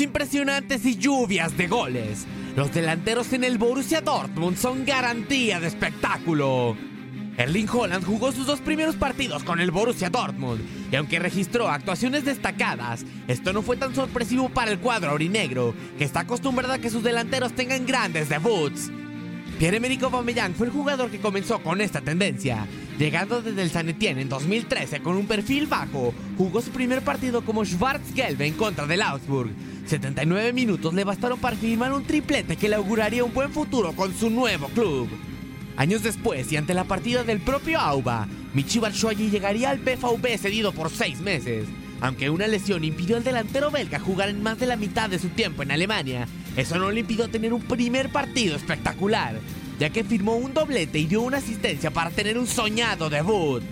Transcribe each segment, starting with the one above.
impresionantes y lluvias de goles. Los delanteros en el Borussia Dortmund son garantía de espectáculo. Erling Holland jugó sus dos primeros partidos con el Borussia Dortmund y aunque registró actuaciones destacadas, esto no fue tan sorpresivo para el cuadro aurinegro, que está acostumbrado a que sus delanteros tengan grandes debuts. Pierre-Emerick Aubameyang fue el jugador que comenzó con esta tendencia. Llegando desde el San Etienne en 2013 con un perfil bajo, jugó su primer partido como Schwarzgelbe en contra del Augsburg. 79 minutos le bastaron para firmar un triplete que le auguraría un buen futuro con su nuevo club. Años después y ante la partida del propio Auba, Michi Batshuayi llegaría al BVB cedido por seis meses. Aunque una lesión impidió al delantero belga jugar en más de la mitad de su tiempo en Alemania, eso no le impidió tener un primer partido espectacular, ya que firmó un doblete y dio una asistencia para tener un soñado debut.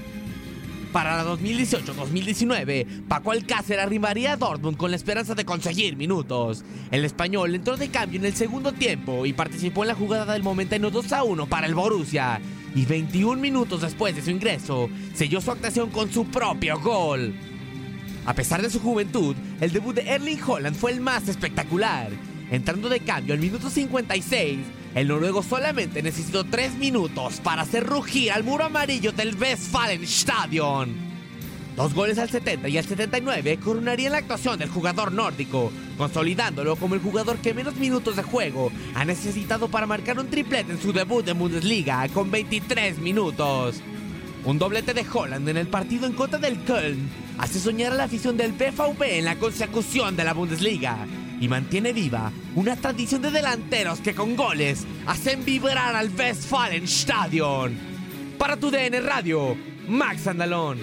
Para la 2018-2019, Paco Alcácer arribaría a Dortmund con la esperanza de conseguir minutos. El español entró de cambio en el segundo tiempo y participó en la jugada del momentáneo 2 a 1 para el Borussia. Y 21 minutos después de su ingreso, selló su actuación con su propio gol. A pesar de su juventud, el debut de Erling Holland fue el más espectacular. Entrando de cambio al minuto 56, el noruego solamente necesitó 3 minutos para hacer rugir al muro amarillo del Westfalenstadion. Dos goles al 70 y al 79 coronarían la actuación del jugador nórdico, consolidándolo como el jugador que menos minutos de juego ha necesitado para marcar un triplete en su debut de Bundesliga con 23 minutos. Un doblete de Holland en el partido en contra del Köln hace soñar a la afición del BVB en la consecución de la Bundesliga y mantiene viva una tradición de delanteros que con goles hacen vibrar al Westfalenstadion. Para tu DN Radio, Max Andalón.